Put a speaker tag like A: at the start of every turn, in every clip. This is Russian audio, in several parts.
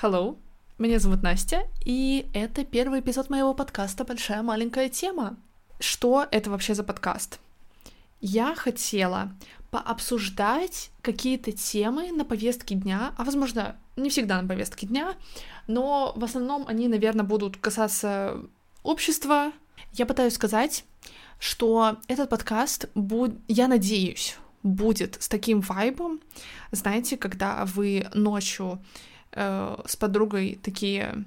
A: Hello, меня зовут Настя, и это первый эпизод моего подкаста «Большая маленькая тема». Что это вообще за подкаст? Я хотела пообсуждать какие-то темы на повестке дня, а возможно, не всегда на повестке дня, но в основном они, наверное, будут касаться общества. Я пытаюсь сказать, что этот подкаст, буд... я надеюсь, будет с таким вайбом, знаете, когда вы ночью э, с подругой такие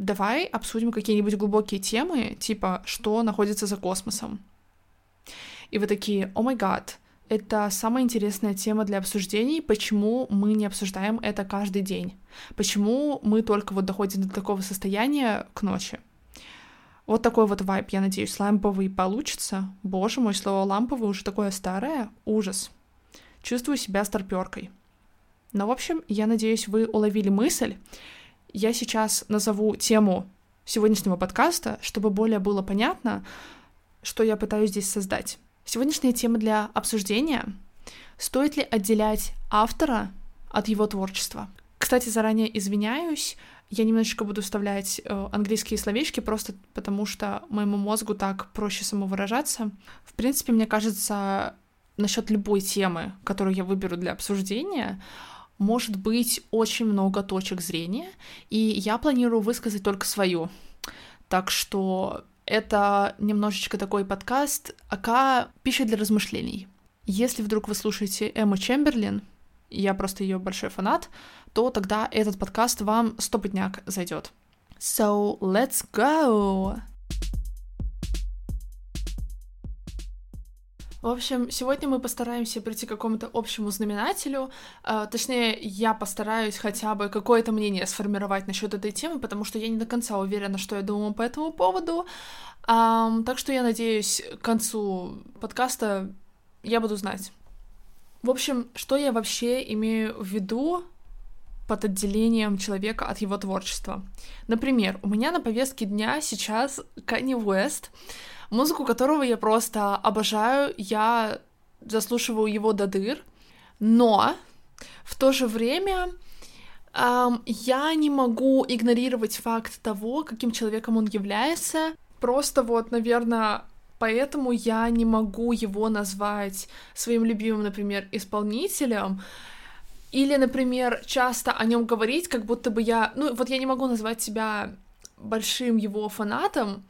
A: давай обсудим какие-нибудь глубокие темы, типа, что находится за космосом. И вы такие, о май гад, это самая интересная тема для обсуждений, почему мы не обсуждаем это каждый день, почему мы только вот доходим до такого состояния к ночи. Вот такой вот вайб, я надеюсь, ламповый получится. Боже мой, слово ламповый уже такое старое. Ужас. Чувствую себя старперкой. Но, в общем, я надеюсь, вы уловили мысль. Я сейчас назову тему сегодняшнего подкаста, чтобы более было понятно, что я пытаюсь здесь создать. Сегодняшняя тема для обсуждения — стоит ли отделять автора от его творчества? Кстати, заранее извиняюсь, я немножечко буду вставлять э, английские словечки, просто потому что моему мозгу так проще самовыражаться. В принципе, мне кажется, насчет любой темы, которую я выберу для обсуждения, может быть очень много точек зрения, и я планирую высказать только свою. Так что это немножечко такой подкаст, ака пища для размышлений. Если вдруг вы слушаете Эмму Чемберлин, я просто ее большой фанат, то тогда этот подкаст вам стопотняк зайдет. So, let's go! В общем, сегодня мы постараемся прийти к какому-то общему знаменателю. Э, точнее, я постараюсь хотя бы какое-то мнение сформировать насчет этой темы, потому что я не до конца уверена, что я думаю по этому поводу. Um, так что я надеюсь, к концу подкаста я буду знать. В общем, что я вообще имею в виду под отделением человека от его творчества? Например, у меня на повестке дня сейчас Канни Уэст, музыку которого я просто обожаю, я заслушиваю его до дыр, но в то же время эм, я не могу игнорировать факт того, каким человеком он является. Просто вот, наверное, поэтому я не могу его назвать своим любимым, например, исполнителем. Или, например, часто о нем говорить, как будто бы я... Ну, вот я не могу назвать себя большим его фанатом,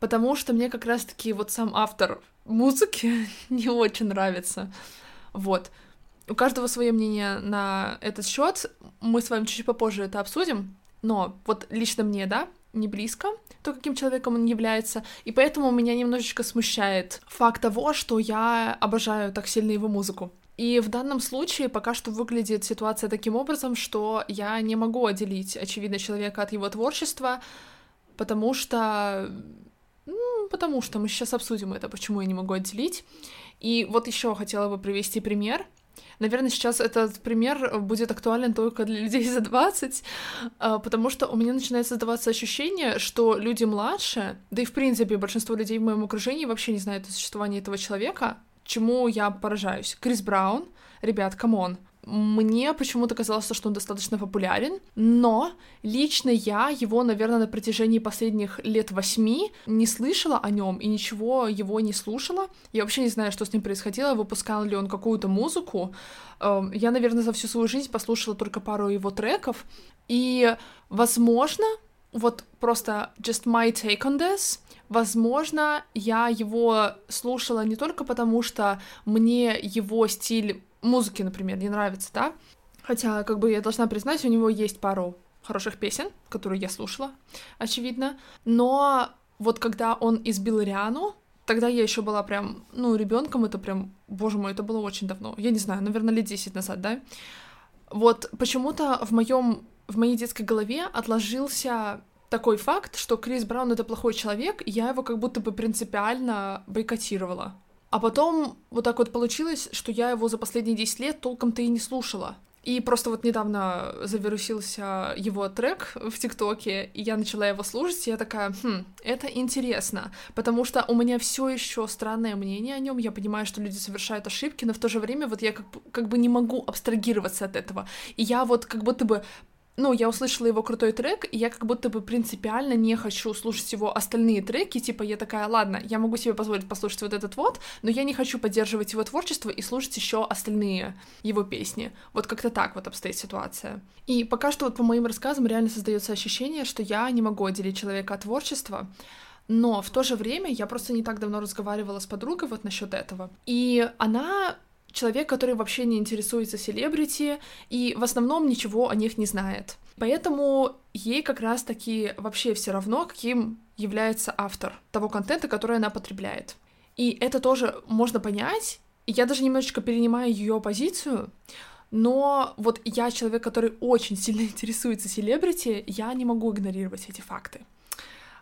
A: потому что мне как раз-таки вот сам автор музыки не очень нравится. Вот. У каждого свое мнение на этот счет. Мы с вами чуть попозже это обсудим. Но вот лично мне, да, не близко, то, каким человеком он является, и поэтому меня немножечко смущает факт того, что я обожаю так сильно его музыку. И в данном случае пока что выглядит ситуация таким образом, что я не могу отделить, очевидно, человека от его творчества, потому что ну, потому что мы сейчас обсудим это, почему я не могу отделить. И вот еще хотела бы привести пример. Наверное, сейчас этот пример будет актуален только для людей за 20, а, потому что у меня начинает создаваться ощущение, что люди младше, да и в принципе большинство людей в моем окружении вообще не знают о существовании этого человека, чему я поражаюсь. Крис Браун, ребят, come on, мне почему-то казалось, что он достаточно популярен, но лично я его, наверное, на протяжении последних лет восьми не слышала о нем и ничего его не слушала. Я вообще не знаю, что с ним происходило, выпускал ли он какую-то музыку. Эм, я, наверное, за всю свою жизнь послушала только пару его треков, и, возможно, вот просто just my take on this, Возможно, я его слушала не только потому, что мне его стиль музыки, например, не нравится, да? Хотя, как бы я должна признать, у него есть пару хороших песен, которые я слушала, очевидно. Но вот когда он избил Риану, тогда я еще была прям, ну, ребенком, это прям, боже мой, это было очень давно. Я не знаю, наверное, лет 10 назад, да? Вот почему-то в моем в моей детской голове отложился такой факт, что Крис Браун это плохой человек, и я его как будто бы принципиально бойкотировала. А потом вот так вот получилось, что я его за последние 10 лет толком-то и не слушала. И просто вот недавно завирусился его трек в ТикТоке, и я начала его слушать, и я такая, хм, это интересно, потому что у меня все еще странное мнение о нем, я понимаю, что люди совершают ошибки, но в то же время вот я как, как бы не могу абстрагироваться от этого, и я вот как будто бы ну, я услышала его крутой трек, и я как будто бы принципиально не хочу слушать его остальные треки, типа я такая, ладно, я могу себе позволить послушать вот этот вот, но я не хочу поддерживать его творчество и слушать еще остальные его песни. Вот как-то так вот обстоит ситуация. И пока что вот по моим рассказам реально создается ощущение, что я не могу отделить человека от творчества, но в то же время я просто не так давно разговаривала с подругой вот насчет этого. И она человек, который вообще не интересуется селебрити и в основном ничего о них не знает. Поэтому ей как раз-таки вообще все равно, каким является автор того контента, который она потребляет. И это тоже можно понять. Я даже немножечко перенимаю ее позицию, но вот я человек, который очень сильно интересуется селебрити, я не могу игнорировать эти факты.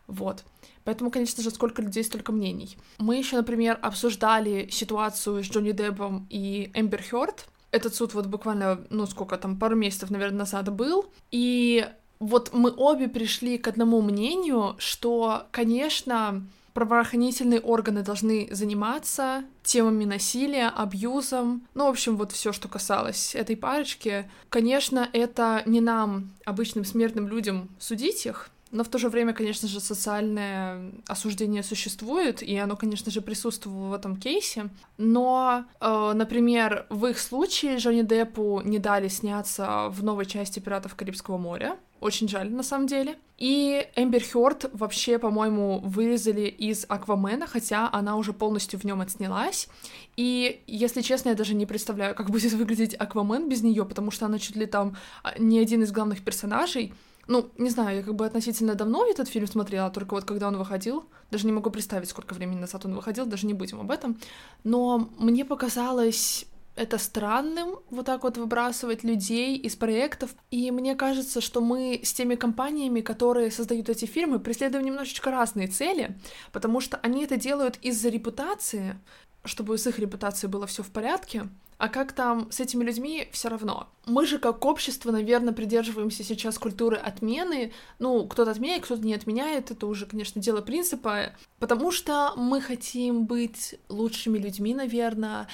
A: Вот. Поэтому, конечно же, сколько людей, столько мнений. Мы еще, например, обсуждали ситуацию с Джонни Деппом и Эмбер Хёрд. Этот суд вот буквально, ну сколько там, пару месяцев, наверное, назад был. И вот мы обе пришли к одному мнению, что, конечно, правоохранительные органы должны заниматься темами насилия, абьюзом, ну, в общем, вот все, что касалось этой парочки. Конечно, это не нам, обычным смертным людям, судить их, но в то же время, конечно же, социальное осуждение существует, и оно, конечно же, присутствовало в этом кейсе. Но, э, например, в их случае Джонни Деппу не дали сняться в новой части «Пиратов Карибского моря», очень жаль, на самом деле. И Эмбер Хёрд вообще, по-моему, вырезали из Аквамена, хотя она уже полностью в нем отснялась. И, если честно, я даже не представляю, как будет выглядеть Аквамен без нее, потому что она чуть ли там а, не один из главных персонажей. Ну, не знаю, я как бы относительно давно этот фильм смотрела, только вот когда он выходил, даже не могу представить, сколько времени назад он выходил, даже не будем об этом. Но мне показалось это странным, вот так вот выбрасывать людей из проектов. И мне кажется, что мы с теми компаниями, которые создают эти фильмы, преследуем немножечко разные цели, потому что они это делают из-за репутации, чтобы с их репутацией было все в порядке, а как там с этими людьми, все равно. Мы же как общество, наверное, придерживаемся сейчас культуры отмены. Ну, кто-то отменяет, кто-то не отменяет. Это уже, конечно, дело принципа. Потому что мы хотим быть лучшими людьми, наверное.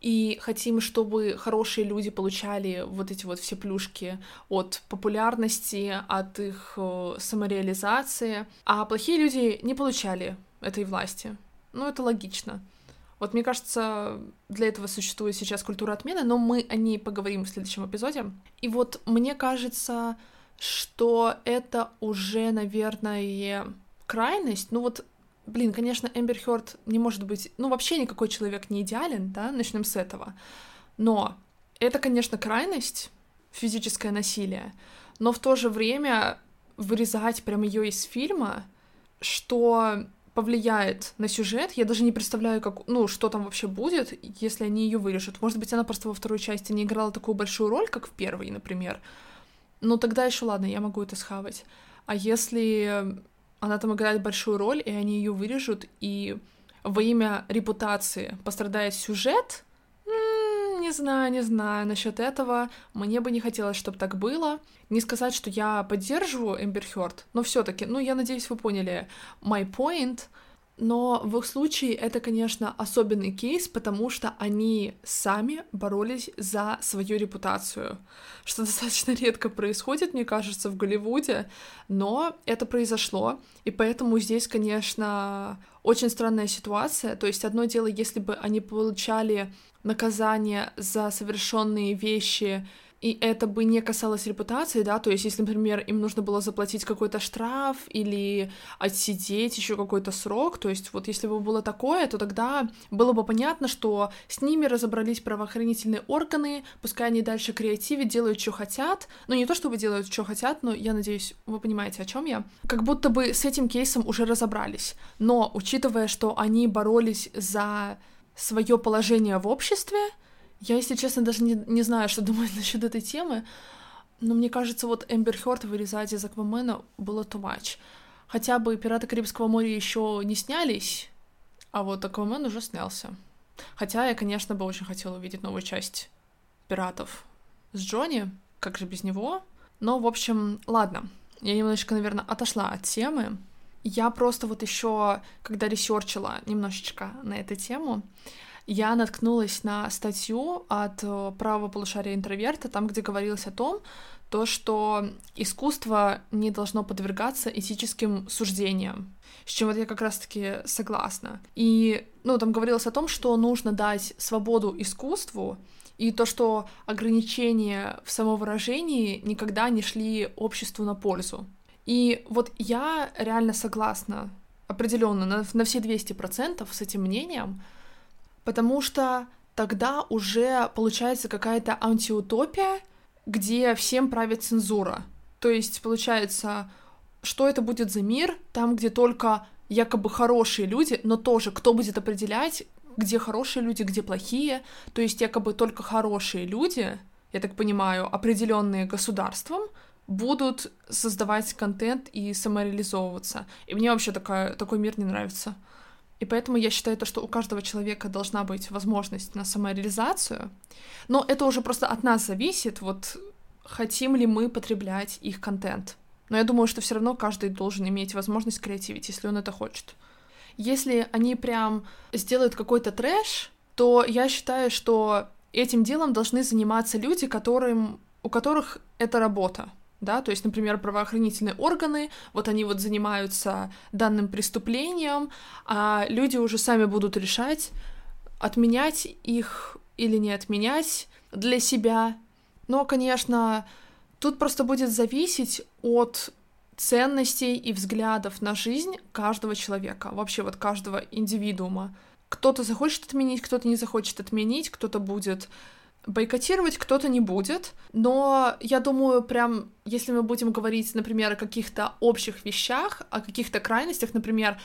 A: И хотим, чтобы хорошие люди получали вот эти вот все плюшки от популярности, от их э, самореализации, а плохие люди не получали этой власти. Ну, это логично. Вот мне кажется, для этого существует сейчас культура отмены, но мы о ней поговорим в следующем эпизоде. И вот мне кажется, что это уже, наверное, крайность. Ну вот, блин, конечно, Эмбер Хёрд не может быть... Ну вообще никакой человек не идеален, да, начнем с этого. Но это, конечно, крайность, физическое насилие, но в то же время вырезать прям ее из фильма, что повлияет на сюжет. Я даже не представляю, как, ну, что там вообще будет, если они ее вырежут. Может быть, она просто во второй части не играла такую большую роль, как в первой, например. Но тогда еще ладно, я могу это схавать. А если она там играет большую роль, и они ее вырежут, и во имя репутации пострадает сюжет, не знаю, не знаю насчет этого. Мне бы не хотелось, чтобы так было. Не сказать, что я поддерживаю Эмбер Хёрд, но все таки ну, я надеюсь, вы поняли my point. Но в их случае это, конечно, особенный кейс, потому что они сами боролись за свою репутацию, что достаточно редко происходит, мне кажется, в Голливуде, но это произошло, и поэтому здесь, конечно, очень странная ситуация. То есть одно дело, если бы они получали наказание за совершенные вещи и это бы не касалось репутации, да, то есть если, например, им нужно было заплатить какой-то штраф или отсидеть еще какой-то срок, то есть вот если бы было такое, то тогда было бы понятно, что с ними разобрались правоохранительные органы, пускай они дальше креативят, делают, что хотят, ну не то чтобы делают, что хотят, но я надеюсь, вы понимаете, о чем я, как будто бы с этим кейсом уже разобрались, но учитывая, что они боролись за свое положение в обществе, я, если честно, даже не, не знаю, что думать насчет этой темы, но мне кажется, вот Эмбер Хёрд вырезать из Аквамена было too much. Хотя бы «Пираты Карибского моря» еще не снялись, а вот Аквамен уже снялся. Хотя я, конечно, бы очень хотела увидеть новую часть «Пиратов» с Джонни, как же без него. Но, в общем, ладно. Я немножечко, наверное, отошла от темы. Я просто вот еще, когда ресерчила немножечко на эту тему, я наткнулась на статью от э, правого полушария интроверта, там, где говорилось о том, то, что искусство не должно подвергаться этическим суждениям, с чем вот я как раз-таки согласна. И, ну, там говорилось о том, что нужно дать свободу искусству, и то, что ограничения в самовыражении никогда не шли обществу на пользу. И вот я реально согласна определенно на, на все 200% с этим мнением, потому что тогда уже получается какая-то антиутопия, где всем правит цензура. То есть, получается, что это будет за мир, там, где только якобы хорошие люди, но тоже кто будет определять, где хорошие люди, где плохие. То есть якобы только хорошие люди, я так понимаю, определенные государством, будут создавать контент и самореализовываться. И мне вообще такая, такой мир не нравится. И поэтому я считаю то, что у каждого человека должна быть возможность на самореализацию. Но это уже просто от нас зависит, вот хотим ли мы потреблять их контент. Но я думаю, что все равно каждый должен иметь возможность креативить, если он это хочет. Если они прям сделают какой-то трэш, то я считаю, что этим делом должны заниматься люди, которым, у которых это работа да, то есть, например, правоохранительные органы, вот они вот занимаются данным преступлением, а люди уже сами будут решать, отменять их или не отменять для себя. Но, конечно, тут просто будет зависеть от ценностей и взглядов на жизнь каждого человека, вообще вот каждого индивидуума. Кто-то захочет отменить, кто-то не захочет отменить, кто-то будет бойкотировать кто-то не будет, но я думаю, прям, если мы будем говорить, например, о каких-то общих вещах, о каких-то крайностях, например,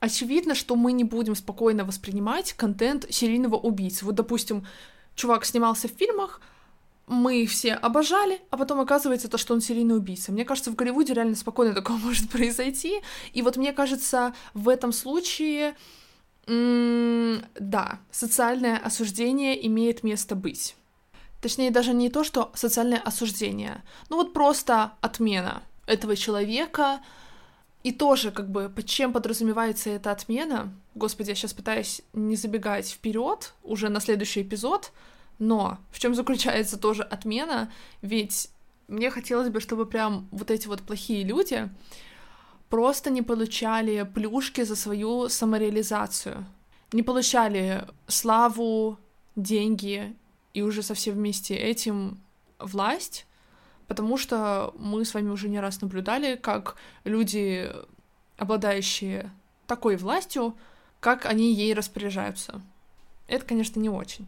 A: очевидно, что мы не будем спокойно воспринимать контент серийного убийцы. Вот, допустим, чувак снимался в фильмах, мы их все обожали, а потом оказывается то, что он серийный убийца. Мне кажется, в Голливуде реально спокойно такое может произойти. И вот мне кажется, в этом случае, м- да, социальное осуждение имеет место быть. Точнее, даже не то, что социальное осуждение, ну вот просто отмена этого человека, и тоже, как бы, под чем подразумевается эта отмена? Господи, я сейчас пытаюсь не забегать вперед уже на следующий эпизод, но в чем заключается тоже отмена? Ведь мне хотелось бы, чтобы прям вот эти вот плохие люди просто не получали плюшки за свою самореализацию, не получали славу, деньги и уже со всем вместе этим власть, потому что мы с вами уже не раз наблюдали, как люди, обладающие такой властью, как они ей распоряжаются. Это, конечно, не очень.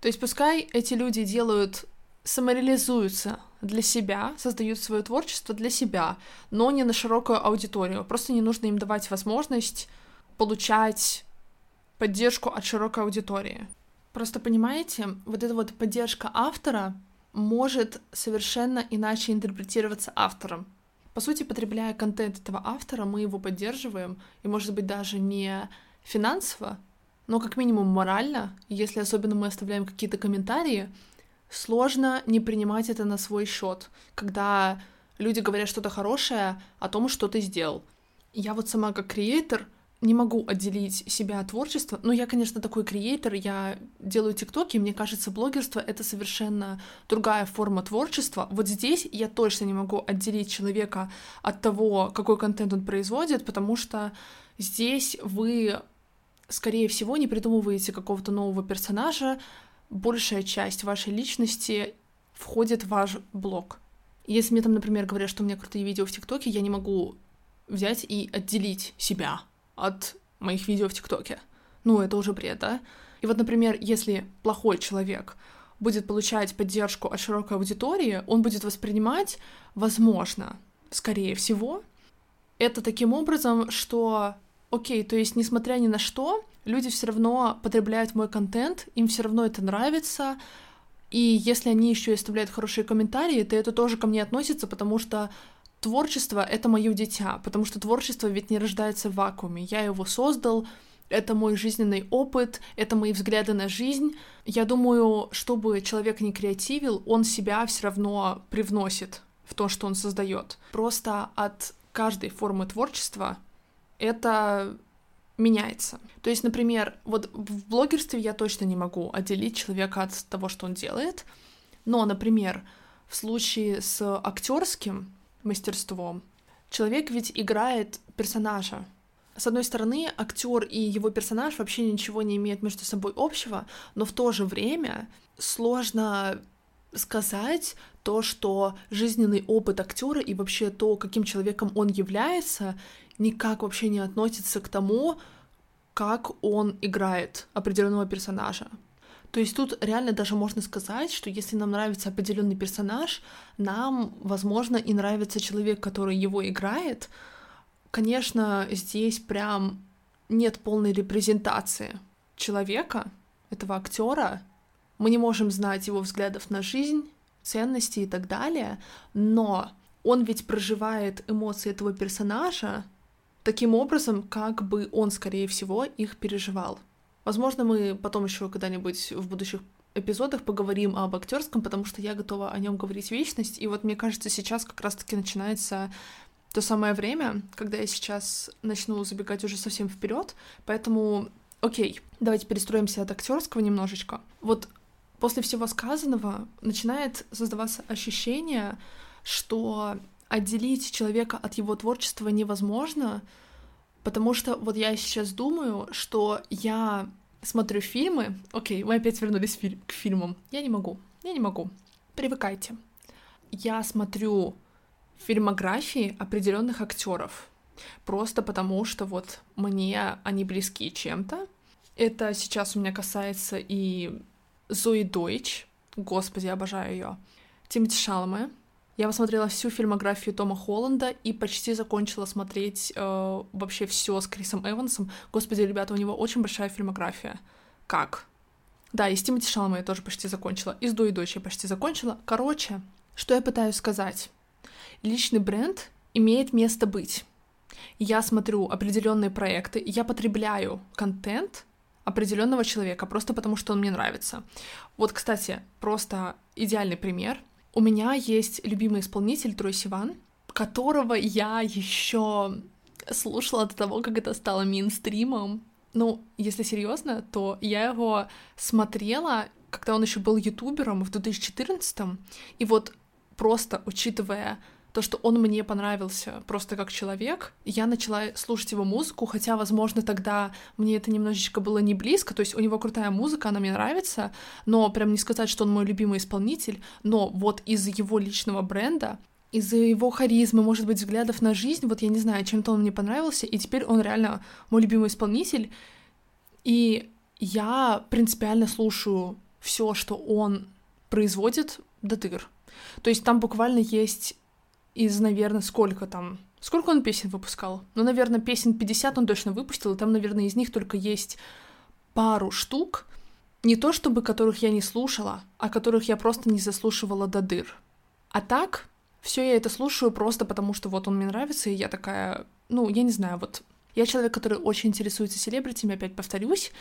A: То есть пускай эти люди делают, самореализуются для себя, создают свое творчество для себя, но не на широкую аудиторию. Просто не нужно им давать возможность получать поддержку от широкой аудитории. Просто понимаете, вот эта вот поддержка автора может совершенно иначе интерпретироваться автором. По сути, потребляя контент этого автора, мы его поддерживаем, и, может быть, даже не финансово, но как минимум морально, если особенно мы оставляем какие-то комментарии, сложно не принимать это на свой счет, когда люди говорят что-то хорошее о том, что ты сделал. Я вот сама как креатор — не могу отделить себя от творчества. Ну, я, конечно, такой креатор, я делаю тиктоки, мне кажется, блогерство — это совершенно другая форма творчества. Вот здесь я точно не могу отделить человека от того, какой контент он производит, потому что здесь вы, скорее всего, не придумываете какого-то нового персонажа, большая часть вашей личности входит в ваш блог. Если мне там, например, говорят, что у меня крутые видео в ТикТоке, я не могу взять и отделить себя от моих видео в ТикТоке. Ну, это уже бред, да? И вот, например, если плохой человек будет получать поддержку от широкой аудитории, он будет воспринимать, возможно, скорее всего, это таким образом, что, окей, то есть, несмотря ни на что, люди все равно потребляют мой контент, им все равно это нравится, и если они еще и оставляют хорошие комментарии, то это тоже ко мне относится, потому что творчество — это мое дитя, потому что творчество ведь не рождается в вакууме. Я его создал, это мой жизненный опыт, это мои взгляды на жизнь. Я думаю, чтобы человек не креативил, он себя все равно привносит в то, что он создает. Просто от каждой формы творчества это меняется. То есть, например, вот в блогерстве я точно не могу отделить человека от того, что он делает, но, например, в случае с актерским мастерством человек ведь играет персонажа. С одной стороны, актер и его персонаж вообще ничего не имеют между собой общего, но в то же время сложно сказать то, что жизненный опыт актера и вообще то, каким человеком он является, никак вообще не относится к тому, как он играет определенного персонажа. То есть тут реально даже можно сказать, что если нам нравится определенный персонаж, нам, возможно, и нравится человек, который его играет. Конечно, здесь прям нет полной репрезентации человека, этого актера. Мы не можем знать его взглядов на жизнь, ценности и так далее, но он ведь проживает эмоции этого персонажа таким образом, как бы он, скорее всего, их переживал. Возможно, мы потом еще когда-нибудь в будущих эпизодах поговорим об актерском, потому что я готова о нем говорить вечность. И вот мне кажется, сейчас как раз-таки начинается то самое время, когда я сейчас начну забегать уже совсем вперед. Поэтому, окей, давайте перестроимся от актерского немножечко. Вот после всего сказанного начинает создаваться ощущение, что отделить человека от его творчества невозможно, потому что вот я сейчас думаю, что я смотрю фильмы. Окей, мы опять вернулись к фильмам. Я не могу, я не могу. Привыкайте. Я смотрю фильмографии определенных актеров. Просто потому, что вот мне они близки чем-то. Это сейчас у меня касается и Зои Дойч. Господи, обожаю ее. Тимати Шалме. Я посмотрела всю фильмографию Тома Холланда и почти закончила смотреть э, вообще все с Крисом Эвансом. Господи, ребята, у него очень большая фильмография. Как? Да, и с Тимати Шалме я тоже почти закончила. И с Дуи Дочь я почти закончила. Короче, что я пытаюсь сказать? Личный бренд имеет место быть. Я смотрю определенные проекты, я потребляю контент определенного человека просто потому, что он мне нравится. Вот, кстати, просто идеальный пример — у меня есть любимый исполнитель Трой Сиван, которого я еще слушала до того, как это стало мейнстримом. Ну, если серьезно, то я его смотрела, когда он еще был ютубером в 2014 и вот просто учитывая то, что он мне понравился просто как человек, я начала слушать его музыку, хотя, возможно, тогда мне это немножечко было не близко, то есть у него крутая музыка, она мне нравится, но прям не сказать, что он мой любимый исполнитель, но вот из его личного бренда из-за его харизмы, может быть, взглядов на жизнь, вот я не знаю, чем-то он мне понравился, и теперь он реально мой любимый исполнитель, и я принципиально слушаю все, что он производит до дыр. То есть там буквально есть из, наверное, сколько там... Сколько он песен выпускал? Ну, наверное, песен 50 он точно выпустил, и там, наверное, из них только есть пару штук, не то чтобы которых я не слушала, а которых я просто не заслушивала до дыр. А так, все я это слушаю просто потому, что вот он мне нравится, и я такая, ну, я не знаю, вот я человек, который очень интересуется селебритями, опять повторюсь,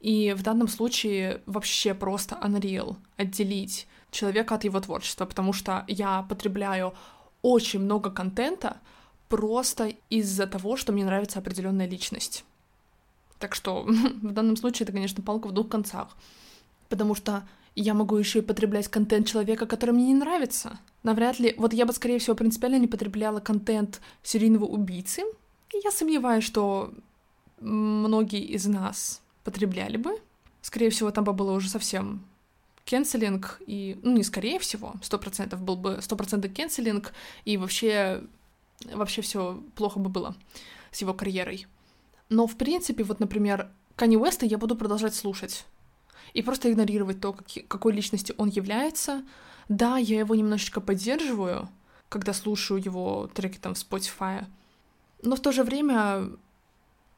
A: и в данном случае вообще просто unreal отделить человека от его творчества, потому что я потребляю очень много контента просто из-за того, что мне нравится определенная личность. Так что в данном случае это, конечно, палка в двух концах. Потому что я могу еще и потреблять контент человека, который мне не нравится. Навряд ли... Вот я бы, скорее всего, принципиально не потребляла контент серийного убийцы. И я сомневаюсь, что многие из нас потребляли бы. Скорее всего, там бы было уже совсем кенселинг, и, ну, не скорее всего, сто процентов был бы сто процентов кенселинг, и вообще, вообще все плохо бы было с его карьерой. Но, в принципе, вот, например, Канни Уэста я буду продолжать слушать и просто игнорировать то, как, какой личностью он является. Да, я его немножечко поддерживаю, когда слушаю его треки там в Spotify, но в то же время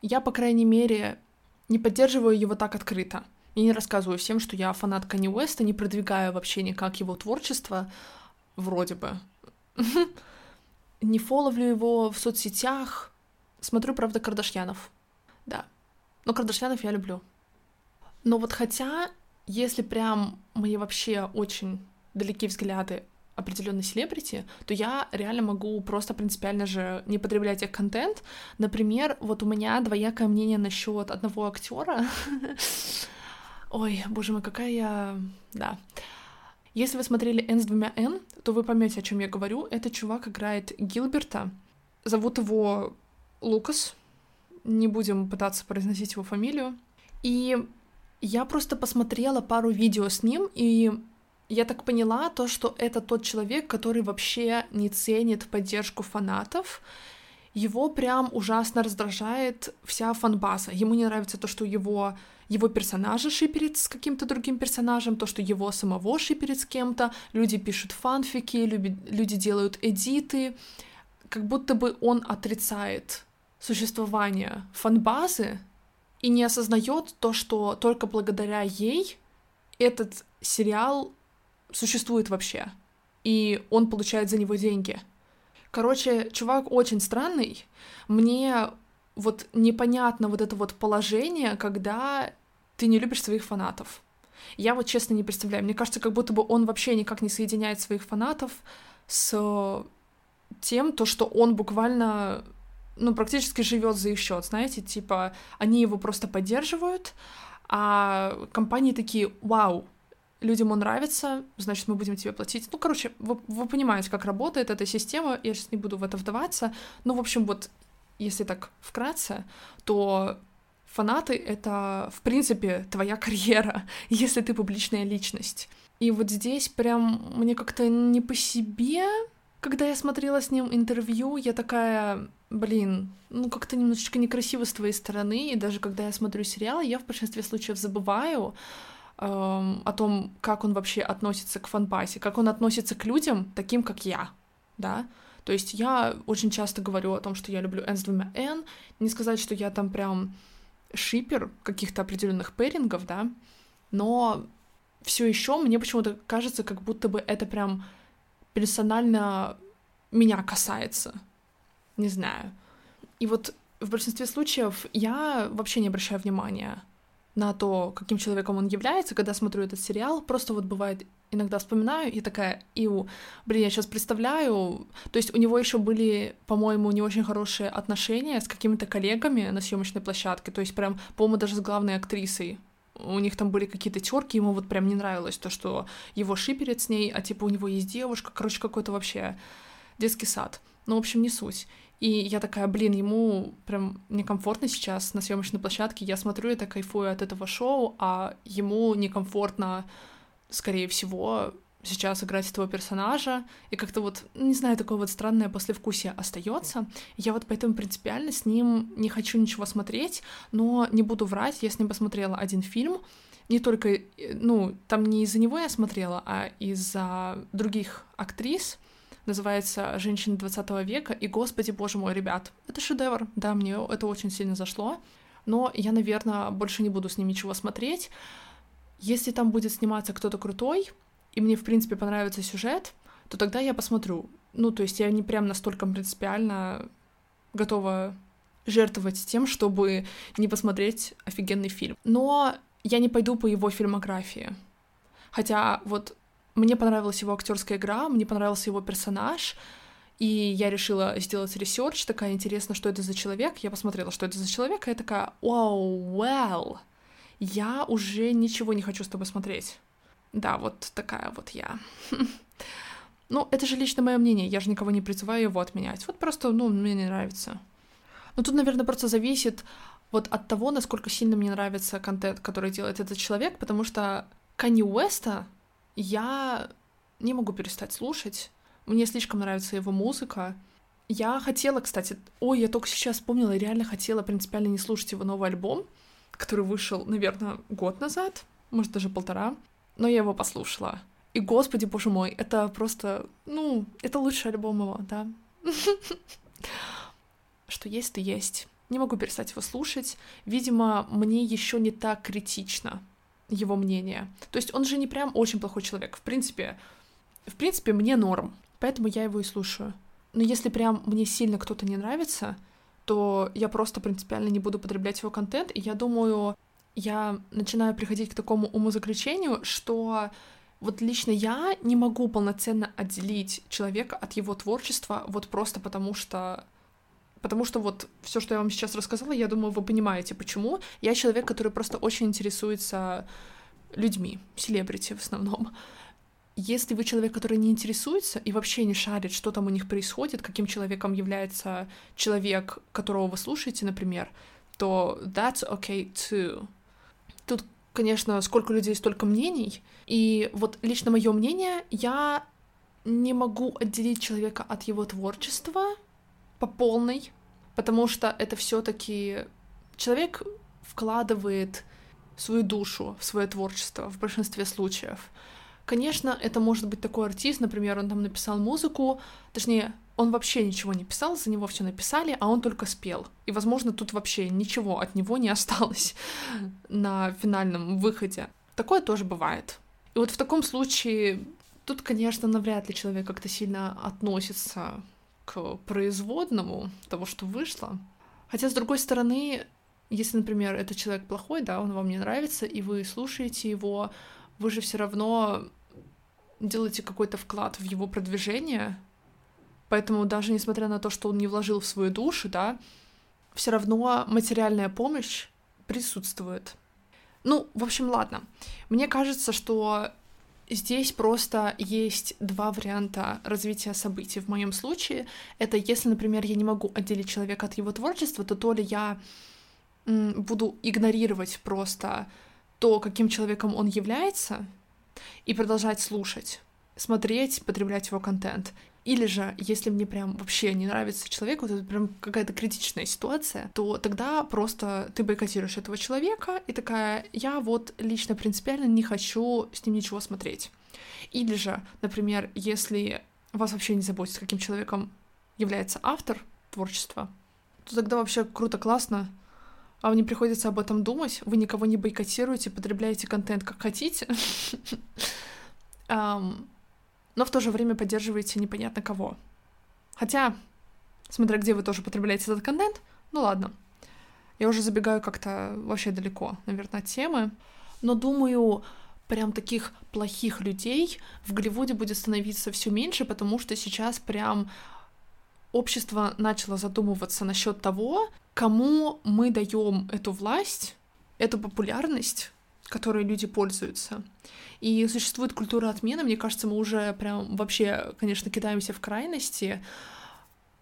A: я, по крайней мере, не поддерживаю его так открыто. Я не рассказываю всем, что я фанат Кани Уэста, не продвигаю вообще никак его творчество, вроде бы. Не фоловлю его в соцсетях. Смотрю, правда, Кардашьянов. Да. Но Кардашьянов я люблю. Но вот хотя, если прям мои вообще очень далекие взгляды определенной селебрити, то я реально могу просто принципиально же не потреблять их контент. Например, вот у меня двоякое мнение насчет одного актера. Ой, боже мой, какая я... Да. Если вы смотрели N с двумя N, то вы поймете, о чем я говорю. Этот чувак играет Гилберта. Зовут его Лукас. Не будем пытаться произносить его фамилию. И я просто посмотрела пару видео с ним, и я так поняла то, что это тот человек, который вообще не ценит поддержку фанатов. Его прям ужасно раздражает вся фанбаза. Ему не нравится то, что его его персонажа шиперит с каким-то другим персонажем, то, что его самого шиперит с кем-то, люди пишут фанфики, люди, люди делают эдиты, как будто бы он отрицает существование фанбазы и не осознает то, что только благодаря ей этот сериал существует вообще, и он получает за него деньги. Короче, чувак очень странный. Мне вот непонятно вот это вот положение, когда ты не любишь своих фанатов. Я вот честно не представляю. Мне кажется, как будто бы он вообще никак не соединяет своих фанатов с тем, то, что он буквально, ну, практически живет за их счет, знаете, типа, они его просто поддерживают, а компании такие, вау, людям он нравится, значит, мы будем тебе платить. Ну, короче, вы, вы понимаете, как работает эта система, я сейчас не буду в это вдаваться, но, в общем, вот, если так вкратце, то фанаты — это, в принципе, твоя карьера, если ты публичная личность. И вот здесь прям мне как-то не по себе, когда я смотрела с ним интервью, я такая, блин, ну как-то немножечко некрасиво с твоей стороны, и даже когда я смотрю сериалы, я в большинстве случаев забываю эм, о том, как он вообще относится к фанбазе, как он относится к людям, таким как я, да, то есть я очень часто говорю о том, что я люблю N с двумя N, не сказать, что я там прям шипер каких-то определенных пэрингов, да, но все еще мне почему-то кажется, как будто бы это прям персонально меня касается. Не знаю. И вот в большинстве случаев я вообще не обращаю внимания на то, каким человеком он является, когда смотрю этот сериал. Просто вот бывает иногда вспоминаю и такая, иу, блин, я сейчас представляю, то есть у него еще были, по-моему, не очень хорошие отношения с какими-то коллегами на съемочной площадке, то есть прям, по-моему, даже с главной актрисой. У них там были какие-то терки, ему вот прям не нравилось то, что его шиперит с ней, а типа у него есть девушка, короче, какой-то вообще детский сад. Ну, в общем, не суть. И я такая, блин, ему прям некомфортно сейчас на съемочной площадке. Я смотрю, это кайфую от этого шоу, а ему некомфортно скорее всего, сейчас играть этого персонажа, и как-то вот, не знаю, такое вот странное послевкусие остается. Я вот поэтому принципиально с ним не хочу ничего смотреть, но не буду врать, я с ним посмотрела один фильм, не только, э, ну, там не из-за него я смотрела, а из-за других актрис, называется «Женщины 20 века», и, господи, боже мой, ребят, это шедевр, да, мне это очень сильно зашло, но я, наверное, больше не буду с ним ничего смотреть, если там будет сниматься кто-то крутой, и мне, в принципе, понравится сюжет, то тогда я посмотрю. Ну, то есть я не прям настолько принципиально готова жертвовать тем, чтобы не посмотреть офигенный фильм. Но я не пойду по его фильмографии. Хотя вот мне понравилась его актерская игра, мне понравился его персонаж, и я решила сделать research, такая интересно, что это за человек. Я посмотрела, что это за человек, и я такая, wow, well, я уже ничего не хочу с тобой смотреть. Да, вот такая вот я. Ну, это же лично мое мнение, я же никого не призываю его отменять. Вот просто, ну, мне не нравится. Но тут, наверное, просто зависит вот от того, насколько сильно мне нравится контент, который делает этот человек, потому что Канни Уэста я не могу перестать слушать. Мне слишком нравится его музыка. Я хотела, кстати, ой, я только сейчас вспомнила, я реально хотела принципиально не слушать его новый альбом, который вышел, наверное, год назад, может, даже полтора, но я его послушала. И, господи, боже мой, это просто, ну, это лучший альбом его, да. Что есть, то есть. Не могу перестать его слушать. Видимо, мне еще не так критично его мнение. То есть он же не прям очень плохой человек. В принципе, в принципе, мне норм. Поэтому я его и слушаю. Но если прям мне сильно кто-то не нравится, то я просто принципиально не буду потреблять его контент, и я думаю, я начинаю приходить к такому умозаключению, что вот лично я не могу полноценно отделить человека от его творчества вот просто потому что Потому что вот все, что я вам сейчас рассказала, я думаю, вы понимаете, почему. Я человек, который просто очень интересуется людьми, селебрити в основном. если вы человек, который не интересуется и вообще не шарит, что там у них происходит, каким человеком является человек, которого вы слушаете, например, то that's okay too. Тут, конечно, сколько людей, столько мнений. И вот лично мое мнение, я не могу отделить человека от его творчества по полной, потому что это все-таки человек вкладывает свою душу в свое творчество в большинстве случаев. Конечно, это может быть такой артист, например, он там написал музыку, точнее, он вообще ничего не писал, за него все написали, а он только спел. И, возможно, тут вообще ничего от него не осталось на финальном выходе. Такое тоже бывает. И вот в таком случае тут, конечно, навряд ли человек как-то сильно относится к производному того, что вышло. Хотя, с другой стороны, если, например, этот человек плохой, да, он вам не нравится, и вы слушаете его, вы же все равно делаете какой-то вклад в его продвижение, поэтому даже несмотря на то, что он не вложил в свою душу, да, все равно материальная помощь присутствует. Ну, в общем, ладно. Мне кажется, что здесь просто есть два варианта развития событий. В моем случае это если, например, я не могу отделить человека от его творчества, то то ли я буду игнорировать просто то, каким человеком он является, и продолжать слушать, смотреть, потреблять его контент. Или же, если мне прям вообще не нравится человек, вот это прям какая-то критичная ситуация, то тогда просто ты бойкотируешь этого человека и такая, я вот лично принципиально не хочу с ним ничего смотреть. Или же, например, если вас вообще не заботит, каким человеком является автор творчества, то тогда вообще круто, классно, а вам не приходится об этом думать, вы никого не бойкотируете, потребляете контент как хотите, но в то же время поддерживаете непонятно кого. Хотя, смотря где вы тоже потребляете этот контент, ну ладно. Я уже забегаю как-то вообще далеко, наверное, от темы. Но думаю, прям таких плохих людей в Голливуде будет становиться все меньше, потому что сейчас прям общество начало задумываться насчет того, кому мы даем эту власть, эту популярность, которой люди пользуются. И существует культура отмены, мне кажется, мы уже прям вообще, конечно, кидаемся в крайности.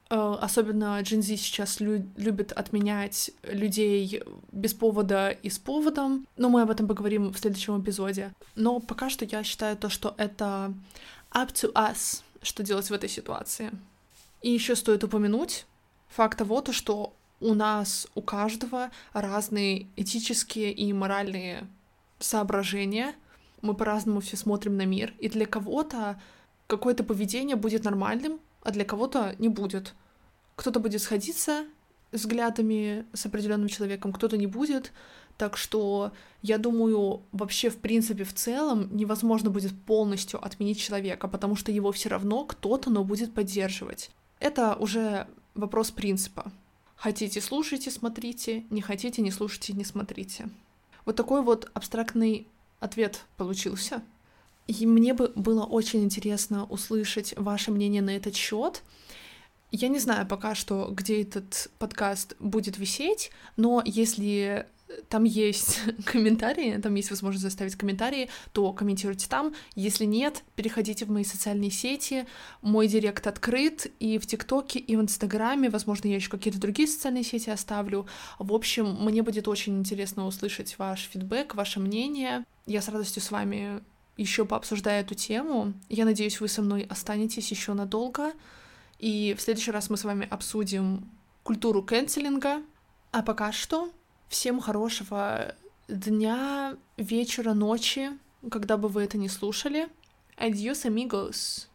A: Э, особенно Gen Z сейчас лю- любит отменять людей без повода и с поводом. Но мы об этом поговорим в следующем эпизоде. Но пока что я считаю то, что это up to us, что делать в этой ситуации. И еще стоит упомянуть факт того, то, что у нас у каждого разные этические и моральные соображения. Мы по-разному все смотрим на мир. И для кого-то какое-то поведение будет нормальным, а для кого-то не будет. Кто-то будет сходиться взглядами с определенным человеком, кто-то не будет. Так что я думаю, вообще в принципе в целом невозможно будет полностью отменить человека, потому что его все равно кто-то, но будет поддерживать. Это уже вопрос принципа. Хотите, слушайте, смотрите, не хотите, не слушайте, не смотрите. Вот такой вот абстрактный ответ получился. И мне бы было очень интересно услышать ваше мнение на этот счет. Я не знаю пока что, где этот подкаст будет висеть, но если там есть комментарии, там есть возможность заставить комментарии, то комментируйте там. Если нет, переходите в мои социальные сети. Мой директ открыт и в ТикТоке, и в Инстаграме. Возможно, я еще какие-то другие социальные сети оставлю. В общем, мне будет очень интересно услышать ваш фидбэк, ваше мнение. Я с радостью с вами еще пообсуждаю эту тему. Я надеюсь, вы со мной останетесь еще надолго. И в следующий раз мы с вами обсудим культуру кэнселинга. А пока что Всем хорошего дня, вечера, ночи, когда бы вы это ни слушали. Adios, amigos!